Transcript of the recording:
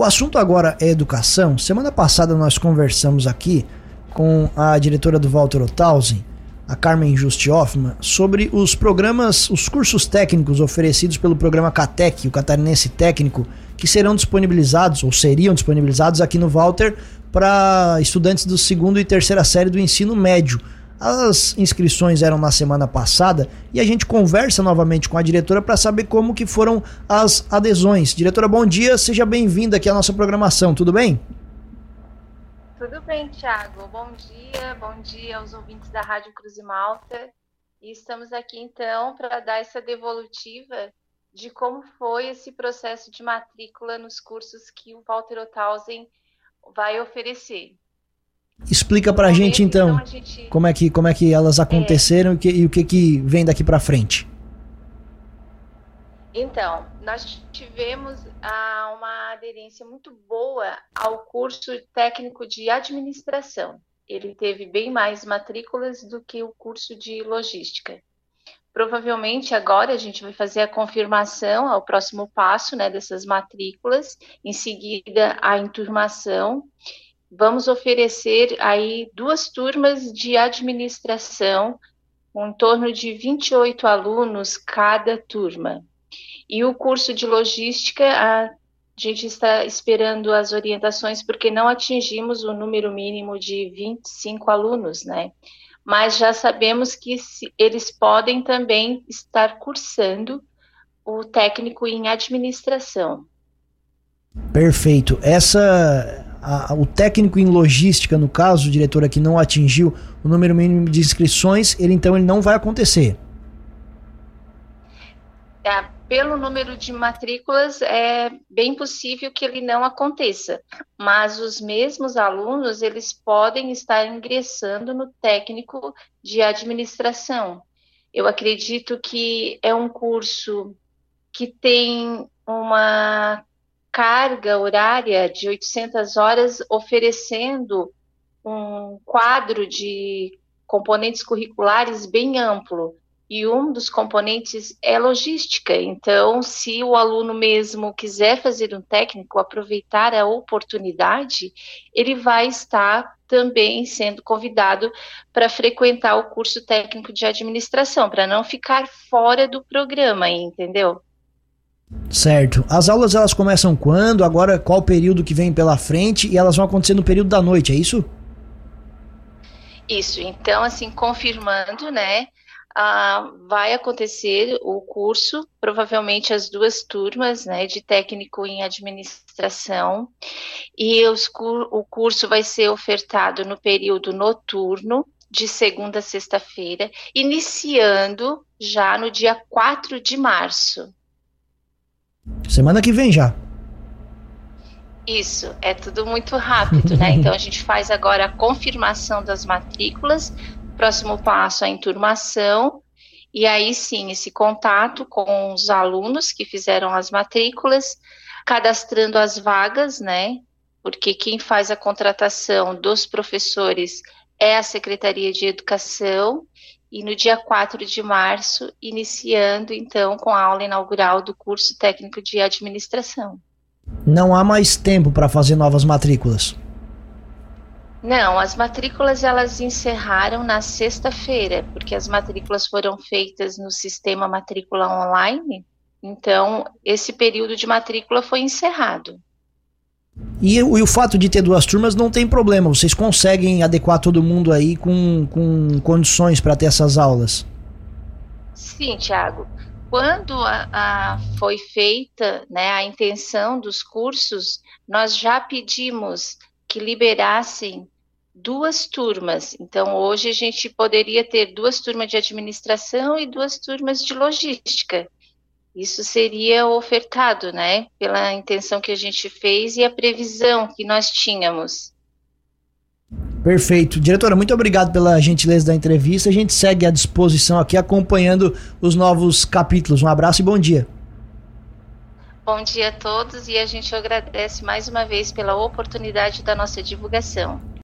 O assunto agora é educação. Semana passada nós conversamos aqui com a diretora do Walter Othausen, a Carmen Just Hoffman, sobre os programas, os cursos técnicos oferecidos pelo programa CATEC, o Catarinense Técnico, que serão disponibilizados, ou seriam disponibilizados aqui no Walter, para estudantes do segundo e terceira série do ensino médio. As inscrições eram na semana passada e a gente conversa novamente com a diretora para saber como que foram as adesões. Diretora, bom dia, seja bem-vinda aqui à nossa programação, tudo bem? Tudo bem, Thiago. Bom dia, bom dia aos ouvintes da Rádio Cruz e Malta. E estamos aqui então para dar essa devolutiva de como foi esse processo de matrícula nos cursos que o Walter Othausen vai oferecer. Explica pra gente então, então gente... como é que como é que elas aconteceram é... e, que, e o que que vem daqui para frente. Então, nós tivemos ah, uma aderência muito boa ao curso técnico de administração. Ele teve bem mais matrículas do que o curso de logística. Provavelmente agora a gente vai fazer a confirmação ao próximo passo né, dessas matrículas, em seguida a enturmação vamos oferecer aí duas turmas de administração, com em torno de 28 alunos cada turma. E o curso de logística, a gente está esperando as orientações porque não atingimos o número mínimo de 25 alunos, né? Mas já sabemos que eles podem também estar cursando o técnico em administração. Perfeito. Essa a, o técnico em logística, no caso, o diretor aqui não atingiu o número mínimo de inscrições, ele então ele não vai acontecer. É, pelo número de matrículas, é bem possível que ele não aconteça, mas os mesmos alunos, eles podem estar ingressando no técnico de administração. Eu acredito que é um curso que tem uma carga horária de 800 horas, oferecendo um quadro de componentes curriculares bem amplo. E um dos componentes é logística. Então, se o aluno mesmo quiser fazer um técnico, aproveitar a oportunidade, ele vai estar também sendo convidado para frequentar o curso técnico de administração, para não ficar fora do programa, entendeu? Certo. As aulas elas começam quando? Agora qual período que vem pela frente? E elas vão acontecer no período da noite, é isso? Isso. Então, assim, confirmando, né? Uh, vai acontecer o curso, provavelmente as duas turmas, né, de técnico em administração, e os, o curso vai ser ofertado no período noturno, de segunda a sexta-feira, iniciando já no dia 4 de março. Semana que vem já. Isso, é tudo muito rápido, né? Então a gente faz agora a confirmação das matrículas, próximo passo a enturmação, e aí sim esse contato com os alunos que fizeram as matrículas, cadastrando as vagas, né? Porque quem faz a contratação dos professores é a Secretaria de Educação e no dia 4 de março, iniciando então com a aula inaugural do curso técnico de administração. Não há mais tempo para fazer novas matrículas. Não, as matrículas elas encerraram na sexta-feira, porque as matrículas foram feitas no sistema matrícula online. Então, esse período de matrícula foi encerrado. E, e, o fato de ter duas turmas não tem problema, vocês conseguem adequar todo mundo aí com, com condições para ter essas aulas. Sim, Tiago. Quando a, a, foi feita né, a intenção dos cursos, nós já pedimos que liberassem duas turmas. Então, hoje a gente poderia ter duas turmas de administração e duas turmas de logística. Isso seria ofertado, né, pela intenção que a gente fez e a previsão que nós tínhamos. Perfeito. Diretora, muito obrigado pela gentileza da entrevista. A gente segue à disposição aqui acompanhando os novos capítulos. Um abraço e bom dia. Bom dia a todos e a gente agradece mais uma vez pela oportunidade da nossa divulgação.